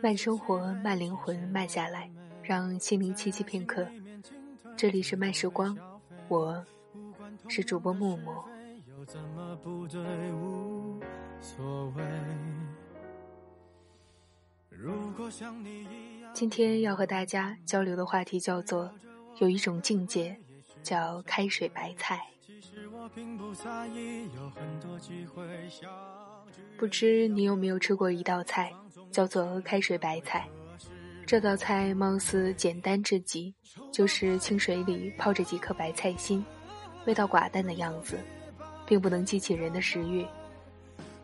慢生活，慢灵魂，慢下来，让心灵栖息片刻。这里是慢时光，我是主播木木。今天要和大家交流的话题叫做：有一种境界，叫开水白菜。不知你有没有吃过一道菜，叫做开水白菜？这道菜貌似简单至极，就是清水里泡着几颗白菜心，味道寡淡的样子，并不能激起人的食欲。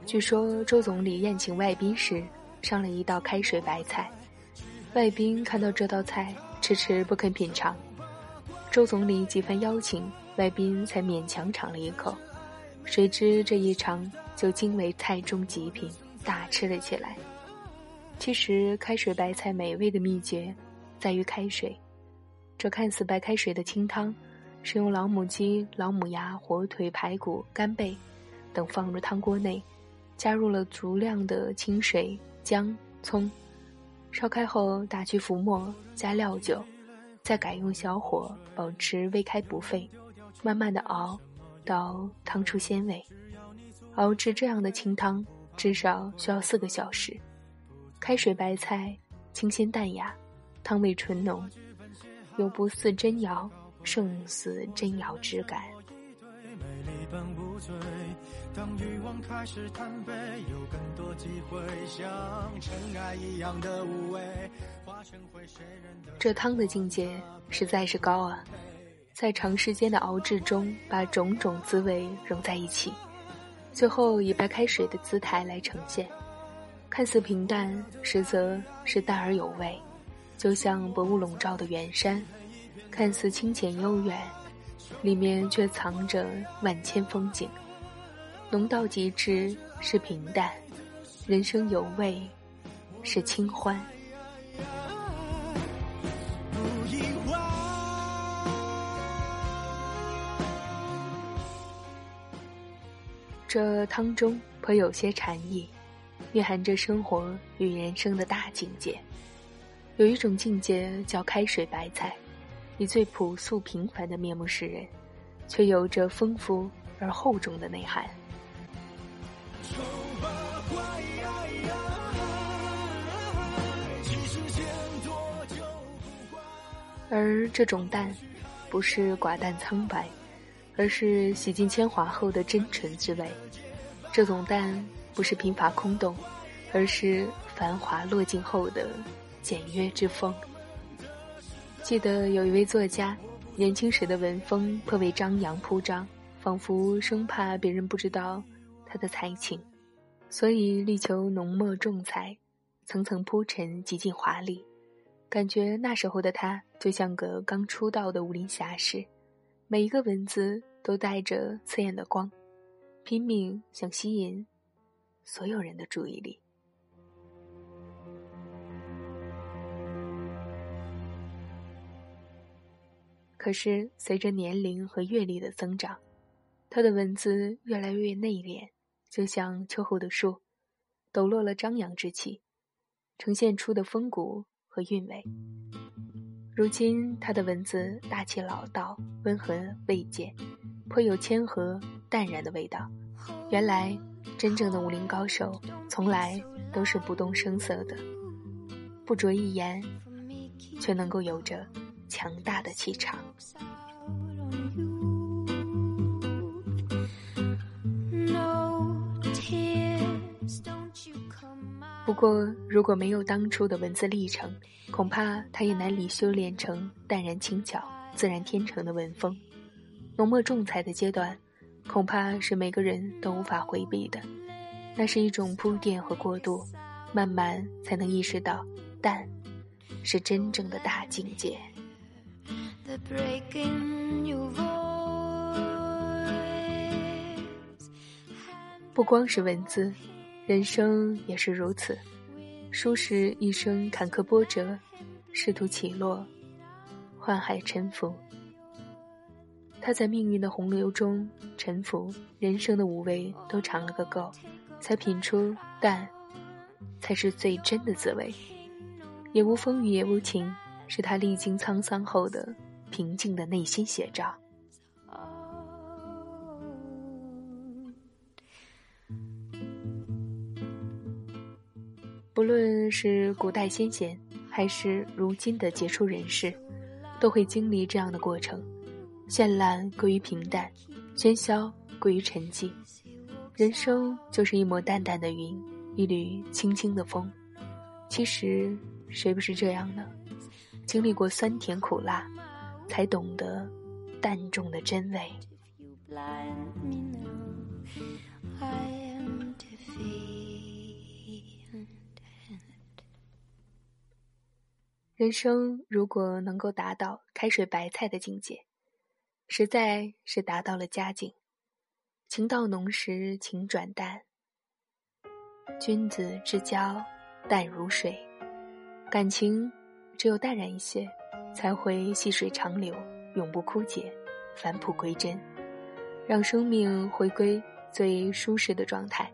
据说周总理宴请外宾时，上了一道开水白菜，外宾看到这道菜，迟迟不肯品尝。周总理几番邀请，外宾才勉强尝了一口。谁知这一尝，就惊为菜中极品，大吃了起来。其实开水白菜美味的秘诀，在于开水。这看似白开水的清汤，是用老母鸡、老母鸭、火腿、排骨、干贝等放入汤锅内，加入了足量的清水、姜、葱，烧开后打去浮沫，加料酒，再改用小火，保持微开不沸，慢慢的熬，到汤出鲜味。熬制这样的清汤，至少需要四个小时。开水白菜，清鲜淡雅，汤味醇浓，有不似真肴，胜似真肴之感。这汤的境界实在是高啊，在长时间的熬制中，把种种滋味融在一起，最后以白开水的姿态来呈现。看似平淡，实则是淡而有味，就像薄雾笼罩的远山，看似清浅悠远，里面却藏着万千风景。浓到极致是平淡，人生有味是清欢。这汤中颇有些禅意。蕴含着生活与人生的大境界，有一种境界叫开水白菜，以最朴素平凡的面目示人，却有着丰富而厚重的内涵。而这种淡，不是寡淡苍白，而是洗尽铅华后的真纯之味。这种淡。不是贫乏空洞，而是繁华落尽后的简约之风。记得有一位作家，年轻时的文风颇为张扬铺张，仿佛生怕别人不知道他的才情，所以力求浓墨重彩，层层铺陈，极尽华丽。感觉那时候的他就像个刚出道的武林侠士，每一个文字都带着刺眼的光，拼命想吸引。所有人的注意力。可是，随着年龄和阅历的增长，他的文字越来越内敛，就像秋后的树，抖落了张扬之气，呈现出的风骨和韵味。如今，他的文字大气老道，温和慰藉，颇有谦和淡然的味道。原来。真正的武林高手，从来都是不动声色的，不着一言，却能够有着强大的气场。不过，如果没有当初的文字历程，恐怕他也难以修炼成淡然轻巧、自然天成的文风。浓墨重彩的阶段。恐怕是每个人都无法回避的，那是一种铺垫和过渡，慢慢才能意识到，淡，是真正的大境界。不光是文字，人生也是如此。书是一生坎坷波折，仕途起落，宦海沉浮。他在命运的洪流中沉浮，人生的五味都尝了个够，才品出淡、才是最真的滋味。也无风雨也无晴，是他历经沧桑后的平静的内心写照。不论是古代先贤，还是如今的杰出人士，都会经历这样的过程：绚烂归于平淡，喧嚣归于沉寂。人生就是一抹淡淡的云，一缕轻轻的风。其实，谁不是这样呢？经历过酸甜苦辣，才懂得淡重的真味。人生如果能够达到开水白菜的境界，实在是达到了佳境。情到浓时情转淡，君子之交淡如水。感情只有淡然一些，才会细水长流，永不枯竭，返璞归真，让生命回归最舒适的状态，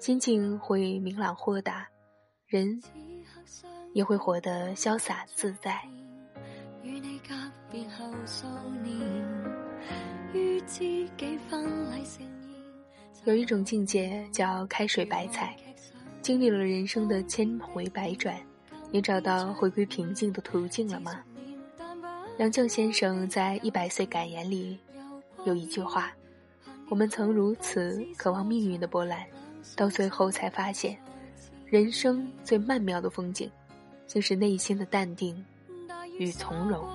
心境会明朗豁达，人。也会活得潇洒自在。与你别后数年有一种境界叫开水白菜，经历了人生的千回百转，你找到回归平静的途径了吗？杨绛先生在《一百岁感言》里有一句话：“我们曾如此渴望命运的波澜，到最后才发现，人生最曼妙的风景。”就是内心的淡定与从容。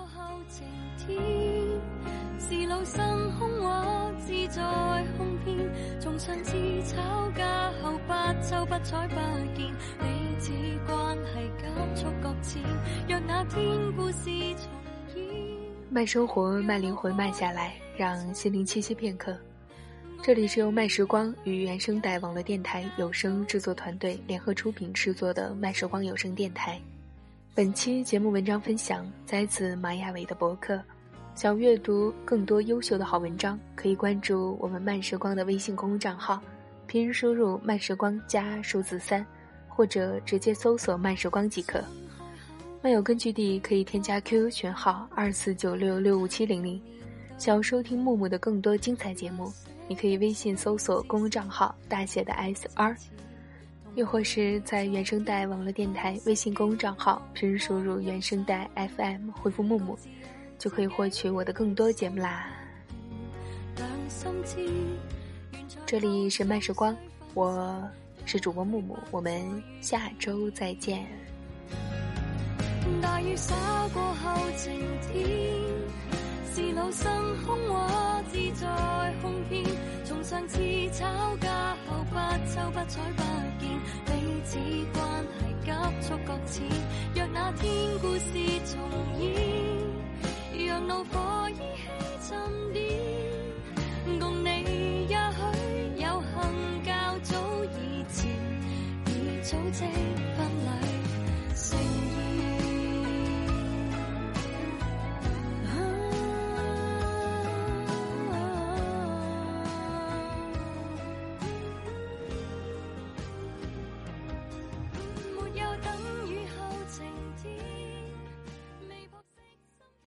声哄我自在哄骗总算是吵架后不走不才发现彼此关系感触搁浅若那天故事重演慢生活，慢灵魂，慢下来，让心灵栖息片刻。这里是由慢时光与原声带网络电台有声制作团队联合出品制作的慢时光有声电台。本期节目文章分享摘自马雅伟的博客。想阅读更多优秀的好文章，可以关注我们慢时光的微信公众账号，拼音输入“慢时光”加数字三，或者直接搜索“慢时光”即可。漫友根据地可以添加 QQ 群号二四九六六五七零零。想要收听木木的更多精彩节目，你可以微信搜索公众账号大写的 S R。又或是在原声带网络电台微信公众账号，拼输入“原声带 FM”，回复“木木”，就可以获取我的更多节目啦。这里是慢时光，我是主播木木，我们下周再见。大雨洒过后晴天，是老生空我自在哄骗，从上次吵架后不瞅不睬不见。此关系急速搁浅，若那天故事重演，让怒火依稀沉淀，共你也许有幸较早以前已早知。